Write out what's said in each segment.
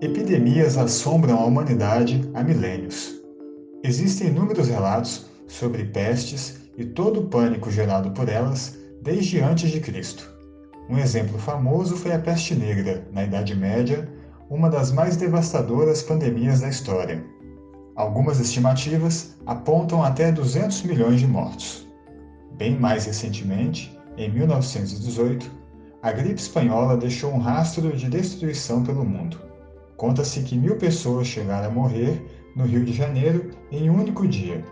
Epidemias assombram a humanidade há milênios. Existem inúmeros relatos sobre pestes e todo o pânico gerado por elas desde antes de Cristo. Um exemplo famoso foi a peste negra, na Idade Média, uma das mais devastadoras pandemias da história. Algumas estimativas apontam até 200 milhões de mortos. Bem mais recentemente, em 1918, a gripe espanhola deixou um rastro de destruição pelo mundo. Conta-se que mil pessoas chegaram a morrer no Rio de Janeiro em um único dia.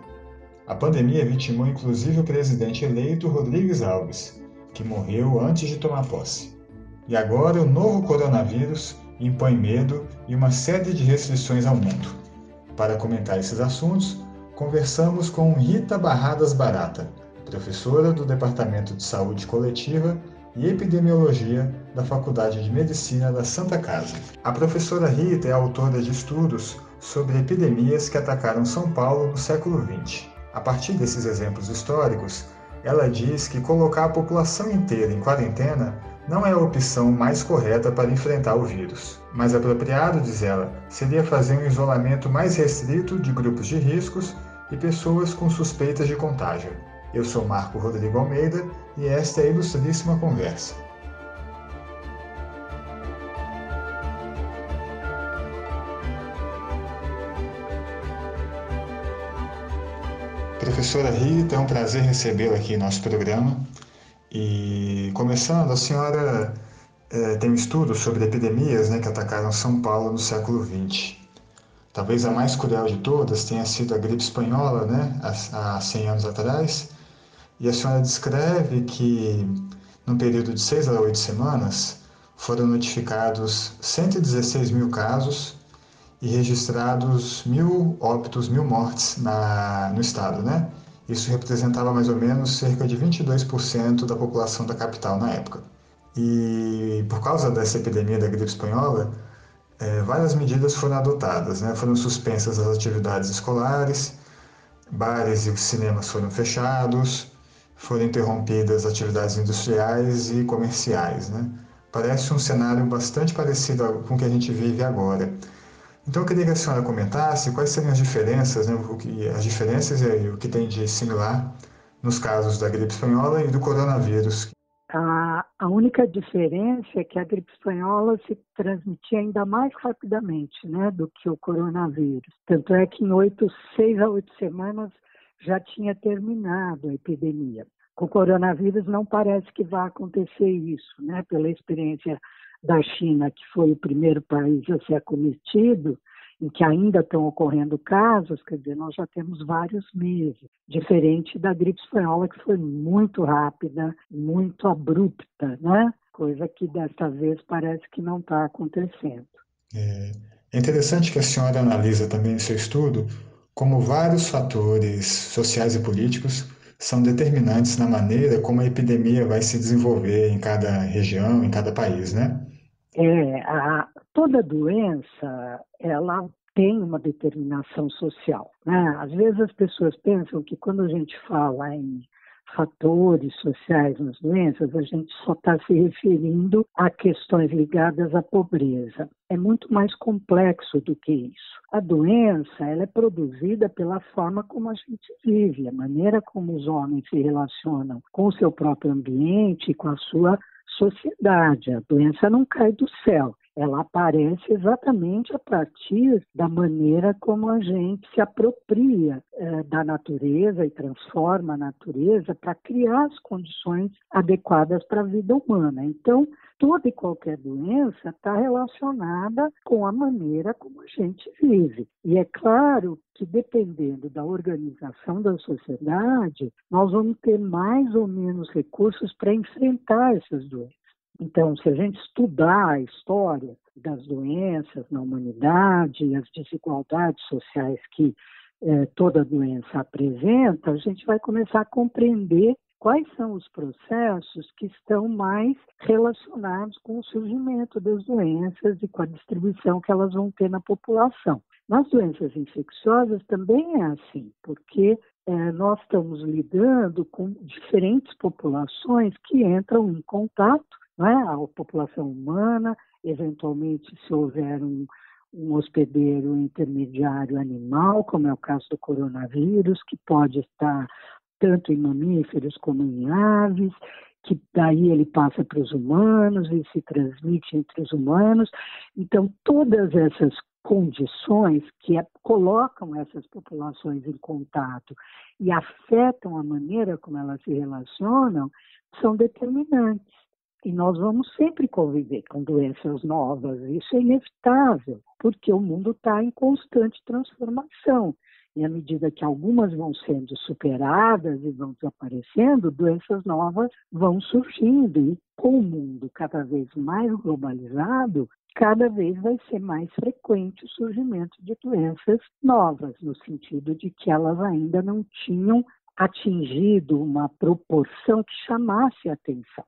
A pandemia vitimou inclusive o presidente eleito Rodrigues Alves, que morreu antes de tomar posse. E agora o novo coronavírus impõe medo e uma série de restrições ao mundo. Para comentar esses assuntos, conversamos com Rita Barradas Barata, professora do Departamento de Saúde Coletiva e Epidemiologia da Faculdade de Medicina da Santa Casa. A professora Rita é autora de estudos sobre epidemias que atacaram São Paulo no século XX. A partir desses exemplos históricos, ela diz que colocar a população inteira em quarentena não é a opção mais correta para enfrentar o vírus. Mais apropriado, diz ela, seria fazer um isolamento mais restrito de grupos de riscos e pessoas com suspeitas de contágio. Eu sou Marco Rodrigo Almeida e esta é a ilustríssima conversa. Professora Rita, é um prazer recebê-la aqui em nosso programa. E começando, a senhora é, tem um estudo sobre epidemias né, que atacaram São Paulo no século XX. Talvez a mais cruel de todas tenha sido a gripe espanhola, né, há, há 100 anos atrás, e a senhora descreve que, num período de seis a oito semanas, foram notificados 116 mil casos e registrados mil óbitos, mil mortes na, no estado, né? Isso representava mais ou menos cerca de 22% da população da capital na época. E por causa dessa epidemia da gripe espanhola, é, várias medidas foram adotadas, né? Foram suspensas as atividades escolares, bares e cinemas foram fechados, foram interrompidas atividades industriais e comerciais. Né? Parece um cenário bastante parecido com o que a gente vive agora. Então eu queria que a senhora comentasse quais seriam as diferenças, né, o que, as diferenças e o que tem de similar nos casos da gripe espanhola e do coronavírus. A, a única diferença é que a gripe espanhola se transmitia ainda mais rapidamente né, do que o coronavírus. Tanto é que em oito, seis a oito semanas já tinha terminado a epidemia. Com o coronavírus não parece que vai acontecer isso, né? Pela experiência da China, que foi o primeiro país a ser acometido, em que ainda estão ocorrendo casos, quer dizer, nós já temos vários meses, diferente da gripe espanhola, que foi muito rápida, muito abrupta, né? Coisa que desta vez parece que não está acontecendo. É, é interessante que a senhora analisa também no seu estudo como vários fatores sociais e políticos são determinantes na maneira como a epidemia vai se desenvolver em cada região, em cada país, né? É, a, toda doença, ela tem uma determinação social. Né? Às vezes as pessoas pensam que quando a gente fala em fatores sociais nas doenças, a gente só está se referindo a questões ligadas à pobreza. É muito mais complexo do que isso. A doença ela é produzida pela forma como a gente vive, a maneira como os homens se relacionam com o seu próprio ambiente com a sua sociedade. A doença não cai do céu ela aparece exatamente a partir da maneira como a gente se apropria eh, da natureza e transforma a natureza para criar as condições adequadas para a vida humana. Então, toda e qualquer doença está relacionada com a maneira como a gente vive. E é claro que, dependendo da organização da sociedade, nós vamos ter mais ou menos recursos para enfrentar essas doenças. Então, se a gente estudar a história das doenças na humanidade as desigualdades sociais que eh, toda doença apresenta, a gente vai começar a compreender quais são os processos que estão mais relacionados com o surgimento das doenças e com a distribuição que elas vão ter na população. Nas doenças infecciosas também é assim, porque é, nós estamos lidando com diferentes populações que entram em contato não é? a população humana, eventualmente se houver um, um hospedeiro intermediário animal, como é o caso do coronavírus, que pode estar tanto em mamíferos como em aves, que daí ele passa para os humanos e se transmite entre os humanos. Então, todas essas condições que colocam essas populações em contato e afetam a maneira como elas se relacionam são determinantes. E nós vamos sempre conviver com doenças novas, isso é inevitável, porque o mundo está em constante transformação. E à medida que algumas vão sendo superadas e vão desaparecendo, doenças novas vão surgindo. E com o mundo cada vez mais globalizado, cada vez vai ser mais frequente o surgimento de doenças novas, no sentido de que elas ainda não tinham atingido uma proporção que chamasse a atenção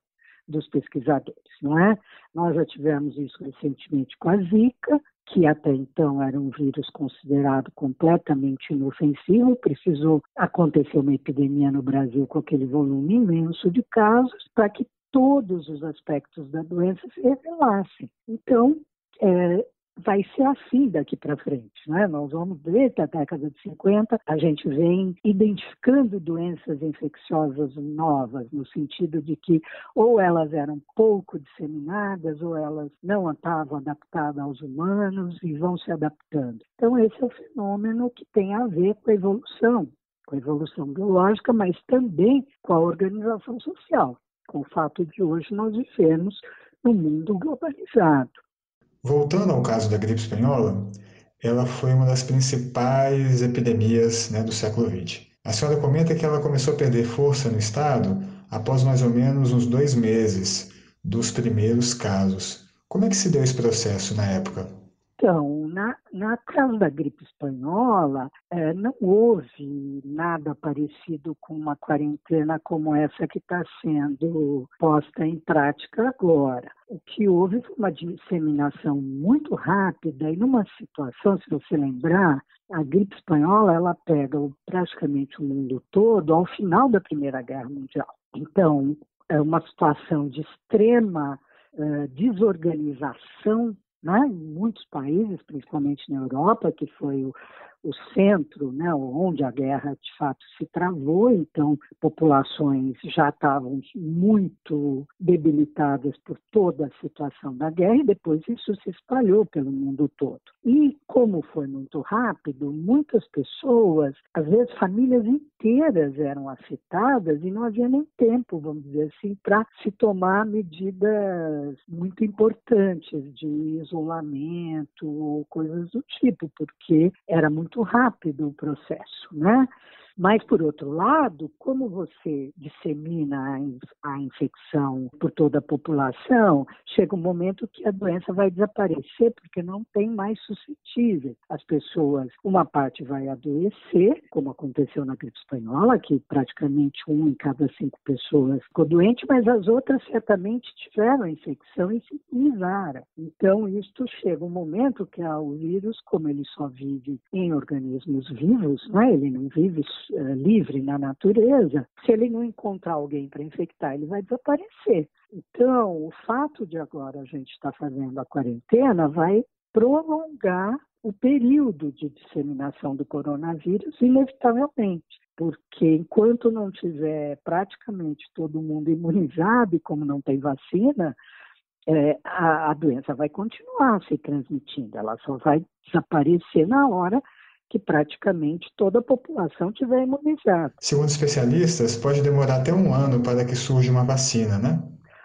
dos pesquisadores, não é? Nós já tivemos isso recentemente com a Zika, que até então era um vírus considerado completamente inofensivo, precisou acontecer uma epidemia no Brasil com aquele volume imenso de casos para que todos os aspectos da doença se revelassem. Então, é, vai ser assim daqui para frente. Né? Nós vamos ver que a década de 50 a gente vem identificando doenças infecciosas novas, no sentido de que ou elas eram pouco disseminadas ou elas não estavam adaptadas aos humanos e vão se adaptando. Então, esse é o fenômeno que tem a ver com a evolução, com a evolução biológica, mas também com a organização social, com o fato de hoje nós vivermos num mundo globalizado. Voltando ao caso da gripe espanhola, ela foi uma das principais epidemias né, do século XX. A senhora comenta que ela começou a perder força no estado após mais ou menos uns dois meses dos primeiros casos. Como é que se deu esse processo na época? Então, na, na da gripe espanhola, é, não houve nada parecido com uma quarentena como essa que está sendo posta em prática agora. O que houve foi uma disseminação muito rápida e numa situação, se você lembrar, a gripe espanhola ela pega praticamente o mundo todo ao final da Primeira Guerra Mundial. Então, é uma situação de extrema uh, desorganização né, em muitos países, principalmente na Europa, que foi o, o centro, né, onde a guerra de fato se travou, então populações já estavam muito debilitadas por toda a situação da guerra e depois isso se espalhou pelo mundo todo. E como foi muito rápido, muitas pessoas, às vezes famílias inteiras eram afetadas e não havia nem tempo, vamos dizer assim, para se tomar medidas muito importantes de isolamento ou coisas do tipo, porque era muito muito rápido o processo, né? Mas, por outro lado, como você dissemina a infecção por toda a população, chega um momento que a doença vai desaparecer porque não tem mais suscetível. As pessoas, uma parte vai adoecer, como aconteceu na gripe espanhola, que praticamente um em cada cinco pessoas ficou doente, mas as outras certamente tiveram a infecção e se imunizaram. Então, isto chega um momento que o vírus, como ele só vive em organismos vivos, né? ele não vive uh, livre na natureza, se ele não encontrar alguém para infectar, ele vai desaparecer. Então, o fato de agora a gente estar tá fazendo a quarentena vai prolongar o período de disseminação do coronavírus, inevitavelmente, porque enquanto não tiver praticamente todo mundo imunizado, e como não tem vacina, é, a, a doença vai continuar se transmitindo, ela só vai desaparecer na hora que praticamente toda a população tiver imunizada. Segundo especialistas, pode demorar até um ano para que surja uma vacina, né?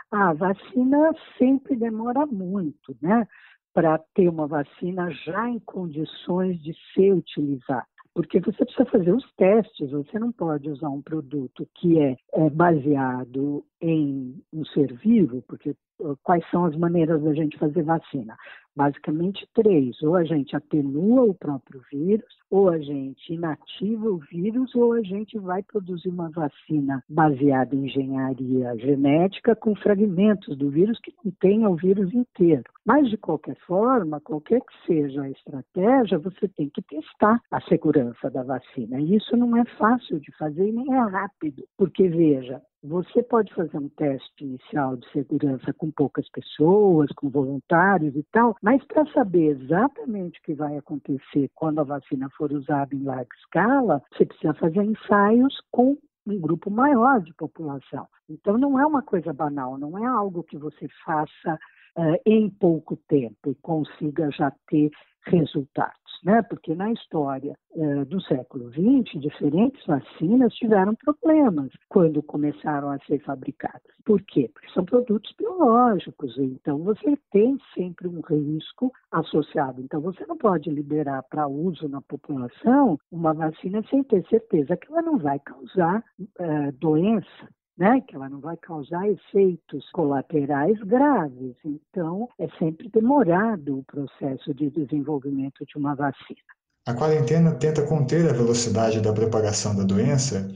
A vacina sempre demora muito, né? Para ter uma vacina já em condições de ser utilizada porque você precisa fazer os testes, você não pode usar um produto que é, é baseado em um ser vivo, porque quais são as maneiras da gente fazer vacina? Basicamente três: ou a gente atenua o próprio vírus, ou a gente inativa o vírus, ou a gente vai produzir uma vacina baseada em engenharia genética com fragmentos do vírus que não tenham o vírus inteiro. Mas, de qualquer forma, qualquer que seja a estratégia, você tem que testar a segurança da vacina. E isso não é fácil de fazer e nem é rápido, porque, veja, Você pode fazer um teste inicial de segurança com poucas pessoas, com voluntários e tal, mas para saber exatamente o que vai acontecer quando a vacina for usada em larga escala, você precisa fazer ensaios com um grupo maior de população. Então, não é uma coisa banal, não é algo que você faça uh, em pouco tempo e consiga já ter resultados né? Porque na história eh, do século XX, diferentes vacinas tiveram problemas quando começaram a ser fabricadas. Por quê? Porque são produtos biológicos, então você tem sempre um risco associado. Então você não pode liberar para uso na população uma vacina sem ter certeza que ela não vai causar eh, doença né, que ela não vai causar efeitos colaterais graves. Então, é sempre demorado o processo de desenvolvimento de uma vacina. A quarentena tenta conter a velocidade da propagação da doença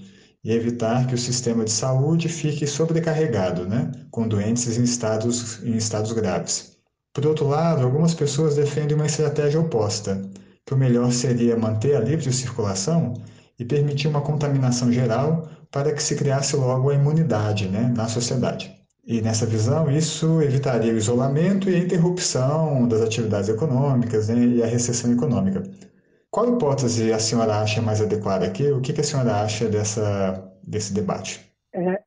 e evitar que o sistema de saúde fique sobrecarregado, né, com doentes em estados, em estados graves. Por outro lado, algumas pessoas defendem uma estratégia oposta, que o melhor seria manter a livre circulação e permitir uma contaminação geral para que se criasse logo a imunidade né, na sociedade. E nessa visão, isso evitaria o isolamento e a interrupção das atividades econômicas né, e a recessão econômica. Qual hipótese a senhora acha mais adequada aqui? O que, a senhora acha dessa, desse debate? É,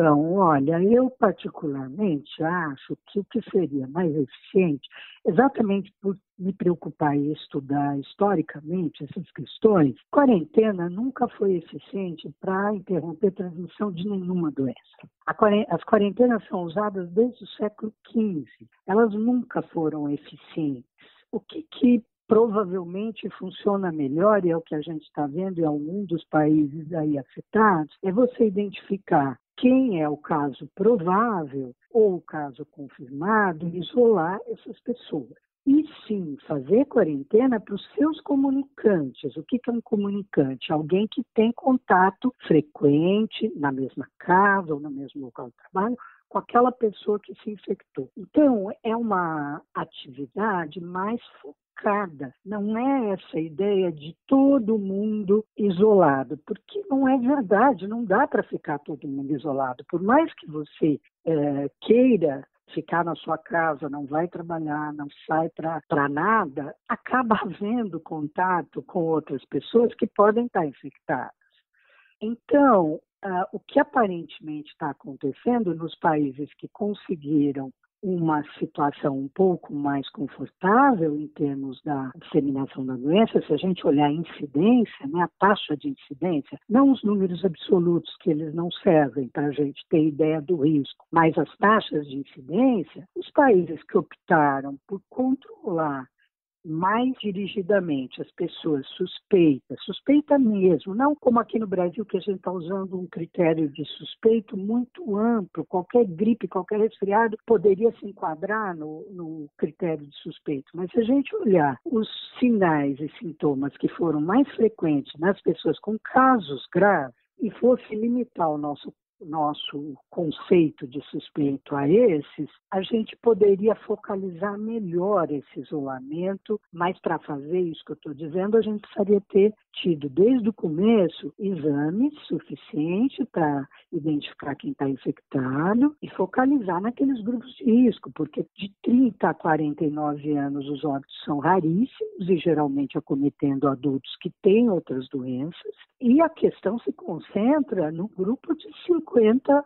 então, olha, eu particularmente acho que o que seria mais eficiente, exatamente por me preocupar e estudar historicamente essas questões, quarentena nunca foi eficiente para interromper a transmissão de nenhuma doença. As quarentenas são usadas desde o século XV, elas nunca foram eficientes. O que, que provavelmente funciona melhor, e é o que a gente está vendo em algum dos países aí afetados, é você identificar quem é o caso provável ou o caso confirmado isolar essas pessoas. E sim, fazer quarentena para os seus comunicantes. O que é um comunicante? Alguém que tem contato frequente na mesma casa ou no mesmo local de trabalho com aquela pessoa que se infectou. Então, é uma atividade mais focada. Não é essa ideia de todo mundo isolado, porque não é verdade, não dá para ficar todo mundo isolado. Por mais que você é, queira ficar na sua casa, não vai trabalhar, não sai para nada, acaba havendo contato com outras pessoas que podem estar infectadas. Então, Uh, o que aparentemente está acontecendo nos países que conseguiram uma situação um pouco mais confortável em termos da disseminação da doença, se a gente olhar a incidência, né, a taxa de incidência, não os números absolutos, que eles não servem para a gente ter ideia do risco, mas as taxas de incidência, os países que optaram por controlar mais dirigidamente as pessoas suspeitas, suspeita mesmo, não como aqui no Brasil que a gente está usando um critério de suspeito muito amplo, qualquer gripe, qualquer resfriado poderia se enquadrar no, no critério de suspeito, mas se a gente olhar os sinais e sintomas que foram mais frequentes nas pessoas com casos graves, e fosse limitar o nosso nosso conceito de suspeito a esses, a gente poderia focalizar melhor esse isolamento, mas para fazer isso que eu estou dizendo, a gente precisaria ter tido desde o começo exames suficientes para identificar quem está infectado e focalizar naqueles grupos de risco, porque de 30 a 49 anos os óbitos são raríssimos e geralmente acometendo adultos que têm outras doenças, e a questão se concentra no grupo de 50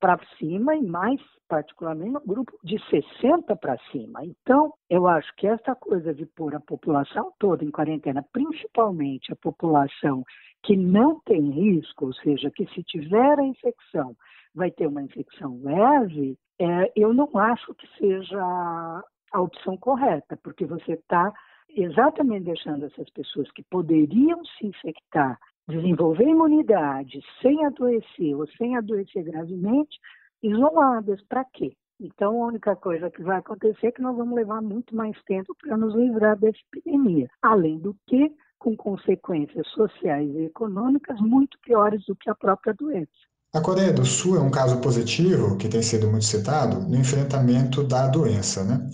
para cima e mais particularmente no grupo de 60 para cima. Então, eu acho que essa coisa de pôr a população toda em quarentena, principalmente a população que não tem risco, ou seja, que se tiver a infecção vai ter uma infecção leve, é, eu não acho que seja a opção correta, porque você está exatamente deixando essas pessoas que poderiam se infectar desenvolver imunidade sem adoecer ou sem adoecer gravemente, isoladas. Para quê? Então, a única coisa que vai acontecer é que nós vamos levar muito mais tempo para nos livrar dessa epidemia. Além do que, com consequências sociais e econômicas muito piores do que a própria doença. A Coreia do Sul é um caso positivo, que tem sido muito citado, no enfrentamento da doença. Né?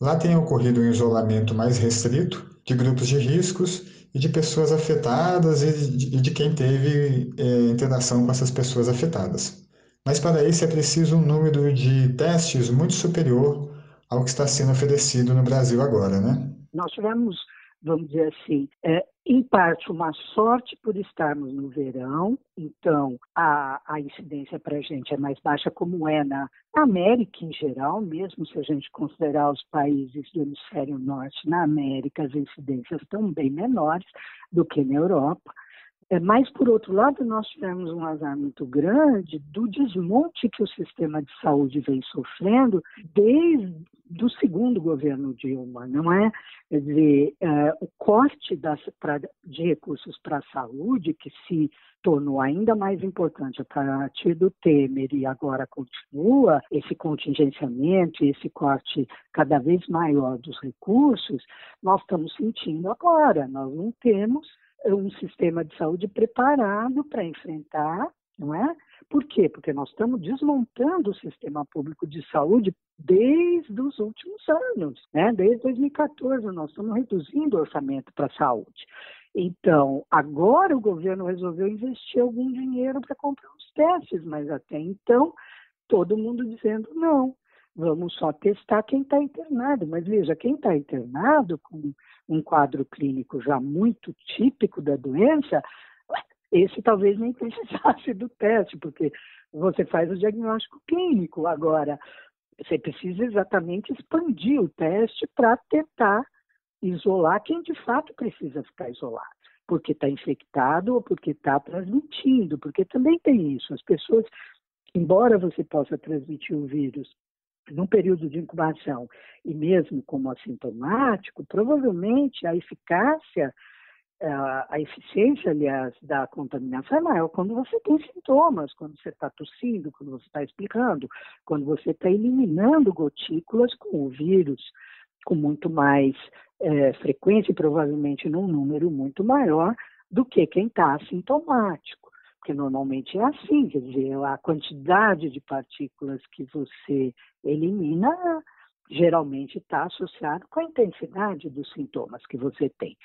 Lá tem ocorrido um isolamento mais restrito de grupos de riscos e de pessoas afetadas e de, de quem teve é, interação com essas pessoas afetadas. Mas para isso é preciso um número de testes muito superior ao que está sendo oferecido no Brasil agora, né? Nós tivemos, vamos dizer assim, é, em parte uma sorte por estarmos no verão, então a, a incidência para a gente é mais baixa, como é na América em geral, mesmo se a gente considerar os países do hemisfério norte, na América as incidências estão bem menores do que na Europa. É, mas, por outro lado, nós tivemos um azar muito grande do desmonte que o sistema de saúde vem sofrendo desde o segundo governo Dilma, não é? Quer dizer, é, o corte das, pra, de recursos para a saúde, que se tornou ainda mais importante a partir do Temer e agora continua, esse contingenciamento, esse corte cada vez maior dos recursos, nós estamos sentindo agora. Nós não temos um sistema de saúde preparado para enfrentar, não é? Por quê? Porque nós estamos desmontando o sistema público de saúde desde os últimos anos, né? Desde 2014 nós estamos reduzindo o orçamento para a saúde. Então, agora o governo resolveu investir algum dinheiro para comprar os testes, mas até então todo mundo dizendo não vamos só testar quem está internado. Mas veja, quem está internado com um quadro clínico já muito típico da doença, esse talvez nem precisasse do teste, porque você faz o diagnóstico clínico. Agora, você precisa exatamente expandir o teste para tentar isolar quem de fato precisa ficar isolado, porque está infectado ou porque está transmitindo, porque também tem isso. As pessoas, embora você possa transmitir o vírus num período de incubação e mesmo como assintomático, provavelmente a eficácia, a eficiência, aliás, da contaminação é maior quando você tem sintomas, quando você está tossindo, quando você está explicando, quando você está eliminando gotículas com o vírus com muito mais é, frequência e provavelmente num número muito maior do que quem está assintomático porque normalmente é assim, quer dizer, a quantidade de partículas que você elimina geralmente está associado com a intensidade dos sintomas que você tem.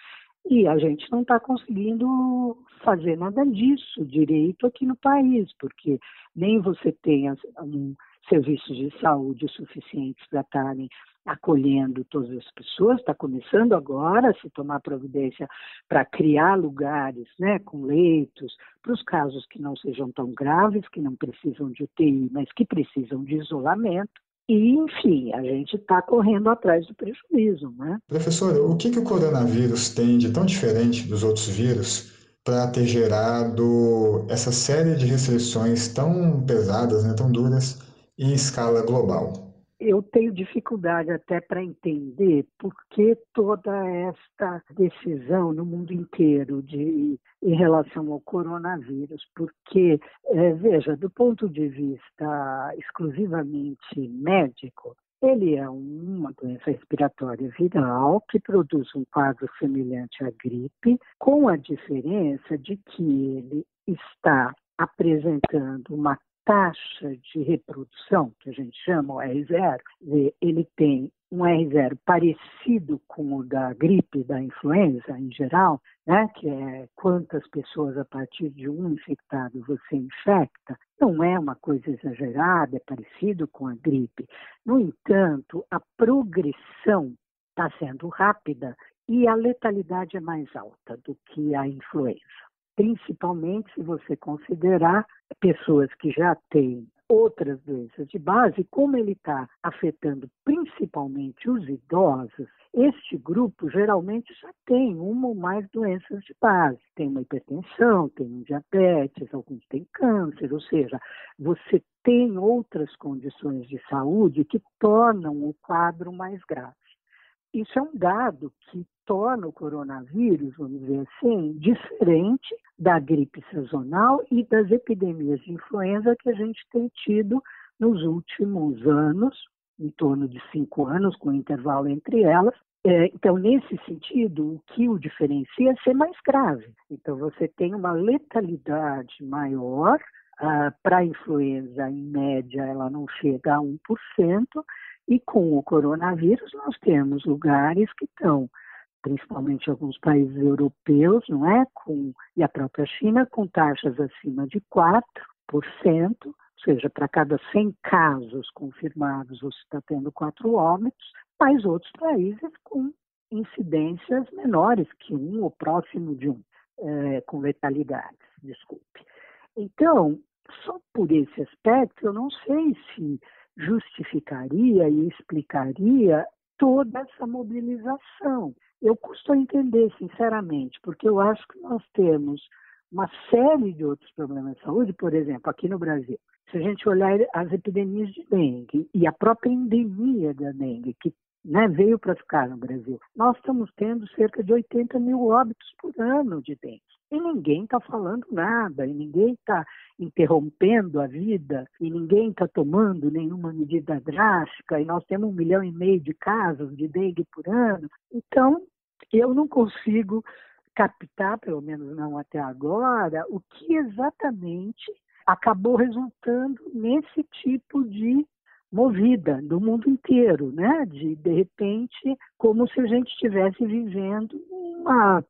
E a gente não está conseguindo fazer nada disso direito aqui no país, porque nem você tem um serviços de saúde suficientes para estarem acolhendo todas as pessoas, está começando agora a se tomar providência para criar lugares né, com leitos, para os casos que não sejam tão graves, que não precisam de UTI, mas que precisam de isolamento. E, enfim, a gente está correndo atrás do prejuízo. Né? Professor, o que, que o coronavírus tem de tão diferente dos outros vírus para ter gerado essa série de restrições tão pesadas, né, tão duras, em escala global? Eu tenho dificuldade até para entender por que toda esta decisão no mundo inteiro de, em relação ao coronavírus. Porque, é, veja, do ponto de vista exclusivamente médico, ele é uma doença respiratória viral que produz um quadro semelhante à gripe, com a diferença de que ele está apresentando uma taxa de reprodução, que a gente chama o R0, ele tem um R0 parecido com o da gripe, da influenza em geral, né, que é quantas pessoas a partir de um infectado você infecta, não é uma coisa exagerada, é parecido com a gripe. No entanto, a progressão está sendo rápida e a letalidade é mais alta do que a influenza principalmente se você considerar pessoas que já têm outras doenças de base, como ele está afetando principalmente os idosos, este grupo geralmente já tem uma ou mais doenças de base. Tem uma hipertensão, tem um diabetes, alguns têm câncer, ou seja, você tem outras condições de saúde que tornam o quadro mais grave. Isso é um dado que torna o coronavírus, vamos dizer assim, diferente da gripe sazonal e das epidemias de influenza que a gente tem tido nos últimos anos, em torno de cinco anos, com intervalo entre elas. É, então, nesse sentido, o que o diferencia é ser mais grave. Então, você tem uma letalidade maior. Ah, Para a influenza, em média, ela não chega a 1%, e com o coronavírus, nós temos lugares que estão, principalmente alguns países europeus, não é? Com, e a própria China, com taxas acima de 4%, Ou seja, para cada 100 casos confirmados, você está tendo quatro óbitos, mas outros países com incidências menores que um ou próximo de um, é, com letalidade, desculpe. Então, só por esse aspecto, eu não sei se justificaria e explicaria toda essa mobilização. Eu custo a entender, sinceramente, porque eu acho que nós temos uma série de outros problemas de saúde, por exemplo, aqui no Brasil. Se a gente olhar as epidemias de dengue e a própria endemia da dengue, que né, veio para ficar no Brasil, nós estamos tendo cerca de 80 mil óbitos por ano de dengue. E ninguém está falando nada, e ninguém está interrompendo a vida, e ninguém está tomando nenhuma medida drástica, e nós temos um milhão e meio de casos de dengue por ano. Então, eu não consigo captar, pelo menos não até agora, o que exatamente acabou resultando nesse tipo de movida do mundo inteiro, né? De de repente, como se a gente estivesse vivendo uma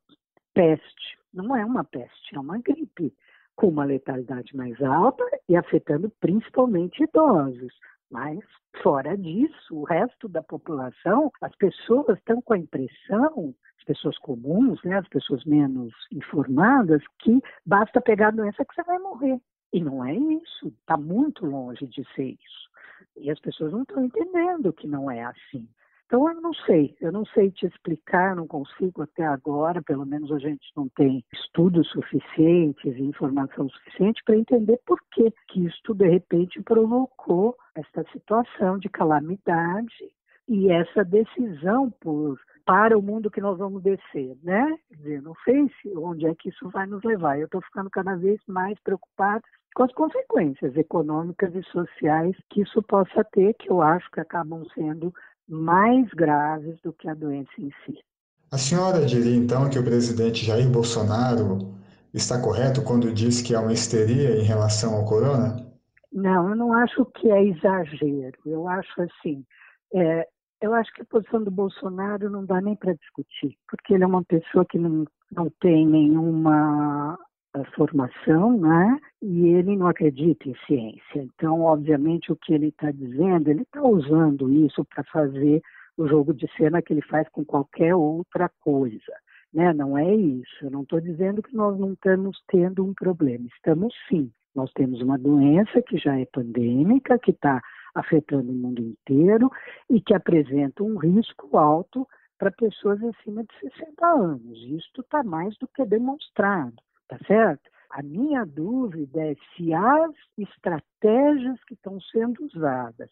peste. Não é uma peste, é uma gripe com uma letalidade mais alta e afetando principalmente idosos. Mas, fora disso, o resto da população, as pessoas estão com a impressão, as pessoas comuns, né, as pessoas menos informadas, que basta pegar a doença que você vai morrer. E não é isso, está muito longe de ser isso. E as pessoas não estão entendendo que não é assim. Então, eu não sei, eu não sei te explicar, não consigo até agora, pelo menos a gente não tem estudos suficientes e informação suficiente para entender por que, que isso, de repente, provocou essa situação de calamidade e essa decisão por para o mundo que nós vamos descer, né? Quer dizer, não sei se, onde é que isso vai nos levar. Eu estou ficando cada vez mais preocupada com as consequências econômicas e sociais que isso possa ter, que eu acho que acabam sendo mais graves do que a doença em si. A senhora diria então que o presidente Jair Bolsonaro está correto quando diz que há uma histeria em relação ao corona? Não, eu não acho que é exagero. Eu acho assim, é, eu acho que a posição do Bolsonaro não dá nem para discutir, porque ele é uma pessoa que não, não tem nenhuma formação, né? E ele não acredita em ciência. Então, obviamente, o que ele está dizendo, ele está usando isso para fazer o jogo de cena que ele faz com qualquer outra coisa. Né? Não é isso. Eu não estou dizendo que nós não estamos tendo um problema. Estamos sim. Nós temos uma doença que já é pandêmica, que está afetando o mundo inteiro e que apresenta um risco alto para pessoas acima de 60 anos. Isto está mais do que demonstrado tá certo? A minha dúvida é se as estratégias que estão sendo usadas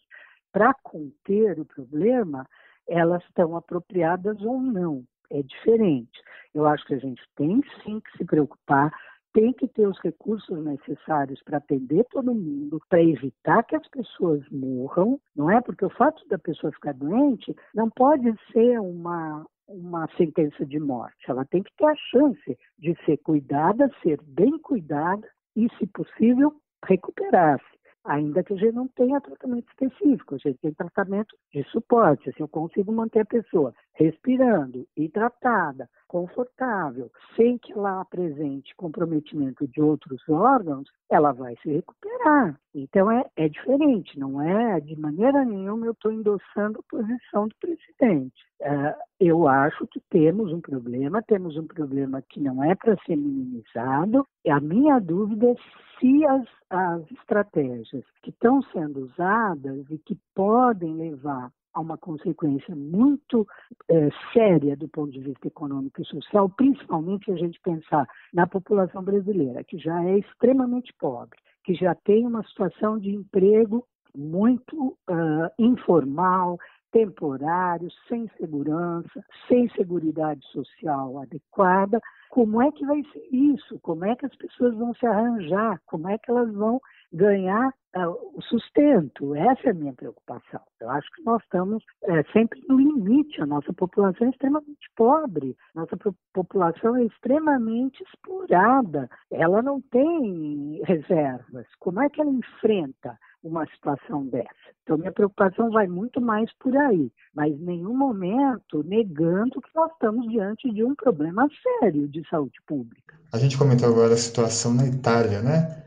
para conter o problema, elas estão apropriadas ou não. É diferente. Eu acho que a gente tem sim que se preocupar, tem que ter os recursos necessários para atender todo mundo, para evitar que as pessoas morram, não é? Porque o fato da pessoa ficar doente não pode ser uma, uma sentença de morte. Ela tem que ter a chance de ser cuidada, ser bem cuidada e, se possível, recuperar-se ainda que a gente não tenha tratamento específico, a gente tem tratamento de suporte. Assim, eu consigo manter a pessoa respirando tratada, confortável, sem que ela apresente comprometimento de outros órgãos, ela vai se recuperar. Então é, é diferente, não é de maneira nenhuma eu estou endossando a posição do presidente. É, eu acho que temos um problema, temos um problema que não é para ser minimizado. A minha dúvida é se as, as estratégias que estão sendo usadas e que podem levar a uma consequência muito é, séria do ponto de vista econômico e social, principalmente a gente pensar na população brasileira, que já é extremamente pobre, que já tem uma situação de emprego muito uh, informal, temporário, sem segurança, sem seguridade social adequada. Como é que vai ser isso? Como é que as pessoas vão se arranjar? Como é que elas vão ganhar uh, o sustento. Essa é a minha preocupação. Eu acho que nós estamos é, sempre no limite. A nossa população é extremamente pobre, nossa população é extremamente explorada. Ela não tem reservas. Como é que ela enfrenta uma situação dessa? Então, minha preocupação vai muito mais por aí, mas nenhum momento negando que nós estamos diante de um problema sério de saúde pública. A gente comentou agora a situação na Itália, né?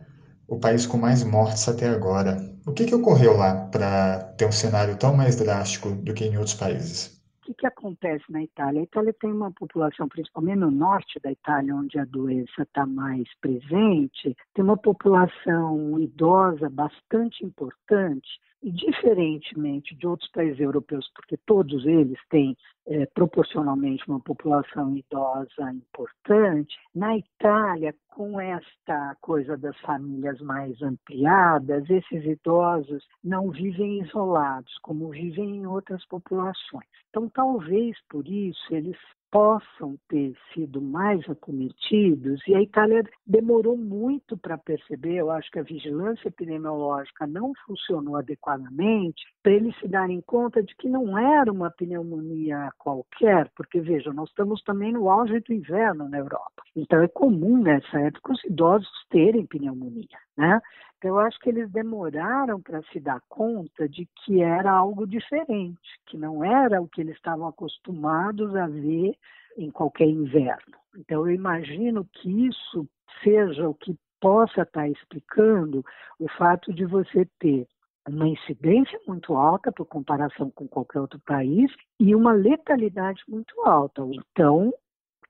o país com mais mortes até agora. O que, que ocorreu lá para ter um cenário tão mais drástico do que em outros países? O que, que, acontece na Itália? A Itália tem uma população, principalmente no norte da Itália, onde a doença está mais presente, tem uma população idosa bastante importante e, diferentemente de outros países europeus, porque todos eles têm é, proporcionalmente uma população idosa importante, na Itália, com esta coisa das famílias mais ampliadas, esses idosos não vivem isolados, como vivem em outras populações. Então, talvez por isso eles possam ter sido mais acometidos, e a Itália demorou muito para perceber, eu acho que a vigilância epidemiológica não funcionou adequadamente, para eles se darem conta de que não era uma pneumonia qualquer, porque veja, nós estamos também no auge do inverno na Europa. Então é comum nessa época os idosos terem pneumonia, né? Eu acho que eles demoraram para se dar conta de que era algo diferente, que não era o que eles estavam acostumados a ver em qualquer inverno. Então, eu imagino que isso seja o que possa estar explicando o fato de você ter uma incidência muito alta por comparação com qualquer outro país e uma letalidade muito alta. Então,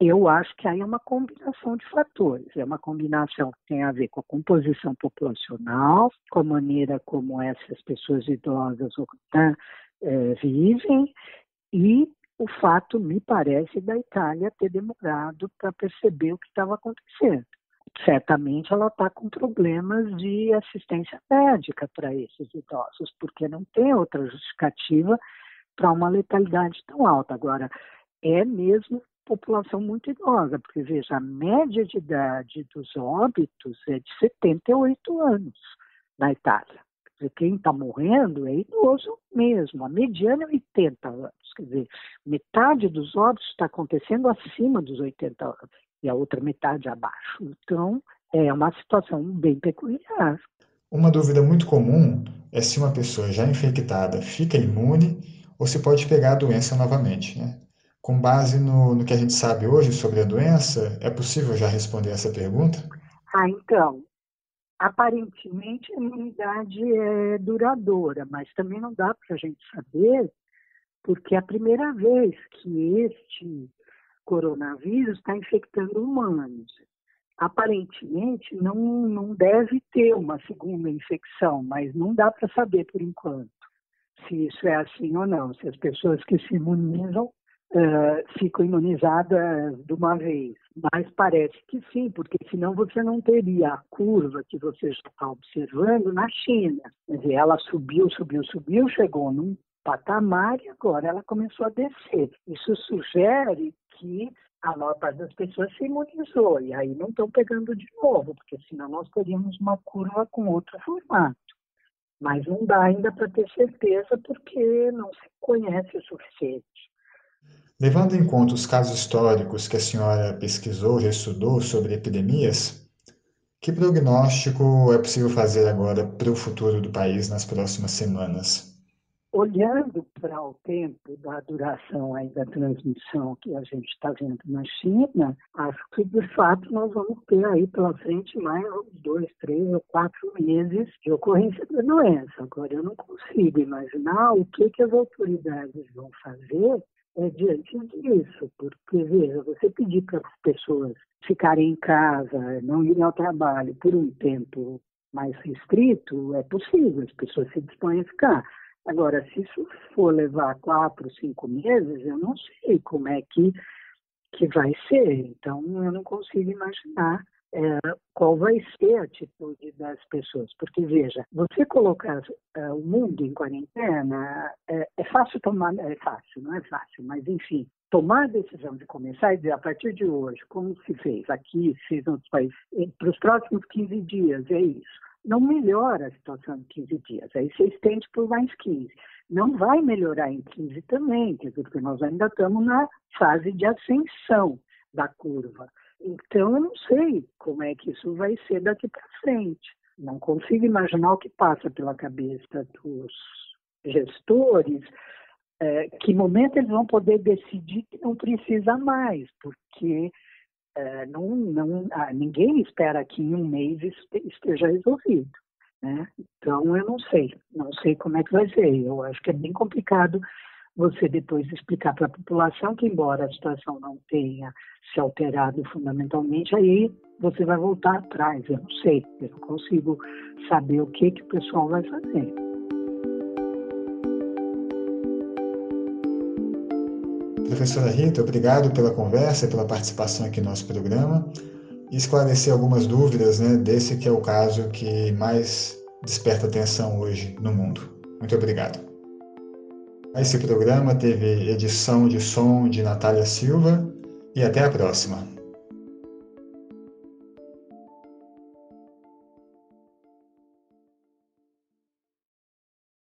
eu acho que aí é uma combinação de fatores. É uma combinação que tem a ver com a composição populacional, com a maneira como essas pessoas idosas né, vivem e o fato, me parece, da Itália ter demorado para perceber o que estava acontecendo. Certamente ela está com problemas de assistência médica para esses idosos, porque não tem outra justificativa para uma letalidade tão alta. Agora, é mesmo população muito idosa, porque veja, a média de idade dos óbitos é de 78 anos na Itália. Quer dizer, quem está morrendo é idoso mesmo, a mediana é 80 anos, quer dizer, metade dos óbitos está acontecendo acima dos 80 anos e a outra metade abaixo. Então, é uma situação bem peculiar. Uma dúvida muito comum é se uma pessoa já infectada fica imune ou se pode pegar a doença novamente. Né? Com base no, no que a gente sabe hoje sobre a doença, é possível já responder essa pergunta? Ah, então, aparentemente a imunidade é duradoura, mas também não dá para a gente saber, porque é a primeira vez que este coronavírus está infectando humanos. Aparentemente não, não deve ter uma segunda infecção, mas não dá para saber por enquanto se isso é assim ou não, se as pessoas que se imunizam uh, ficam imunizadas de uma vez. Mas parece que sim, porque senão você não teria a curva que você está observando na China. Quer dizer, ela subiu, subiu, subiu, chegou num patamar e agora ela começou a descer. Isso sugere que a maior parte das pessoas se imunizou e aí não estão pegando de novo, porque senão nós teríamos uma curva com outro formato. Mas não dá ainda para ter certeza porque não se conhece o suficiente. Levando em conta os casos históricos que a senhora pesquisou, já estudou sobre epidemias, que prognóstico é possível fazer agora para o futuro do país nas próximas semanas? Olhando para o tempo da duração aí da transmissão que a gente está vendo na China, acho que de fato nós vamos ter aí pela frente mais uns dois, três ou quatro meses de ocorrência da doença. Agora eu não consigo imaginar o que, que as autoridades vão fazer é, diante disso, porque, veja, você pedir para as pessoas ficarem em casa, não irem ao trabalho por um tempo mais restrito, é possível, as pessoas se dispõem a ficar. Agora, se isso for levar quatro, cinco meses, eu não sei como é que, que vai ser. Então, eu não consigo imaginar é, qual vai ser a atitude das pessoas. Porque, veja, você colocar é, o mundo em quarentena é, é, fácil tomar, é fácil, não é fácil, mas enfim, tomar a decisão de começar e dizer a partir de hoje, como se fez aqui, se fez em outros países, para os próximos 15 dias, é isso. Não melhora a situação em 15 dias, aí você estende por mais 15. Não vai melhorar em 15 também, porque nós ainda estamos na fase de ascensão da curva. Então, eu não sei como é que isso vai ser daqui para frente. Não consigo imaginar o que passa pela cabeça dos gestores, é, que momento eles vão poder decidir que não precisa mais, porque É, não, não, ah, ninguém espera que em um mês esteja resolvido. Né? Então, eu não sei, não sei como é que vai ser. Eu acho que é bem complicado você depois explicar para a população que, embora a situação não tenha se alterado fundamentalmente, aí você vai voltar atrás. Eu não sei, eu não consigo saber o que, que o pessoal vai fazer. Professora Rita, obrigado pela conversa, pela participação aqui no nosso programa e esclarecer algumas dúvidas né, desse que é o caso que mais desperta atenção hoje no mundo. Muito obrigado. Esse programa teve edição de som de Natália Silva e até a próxima.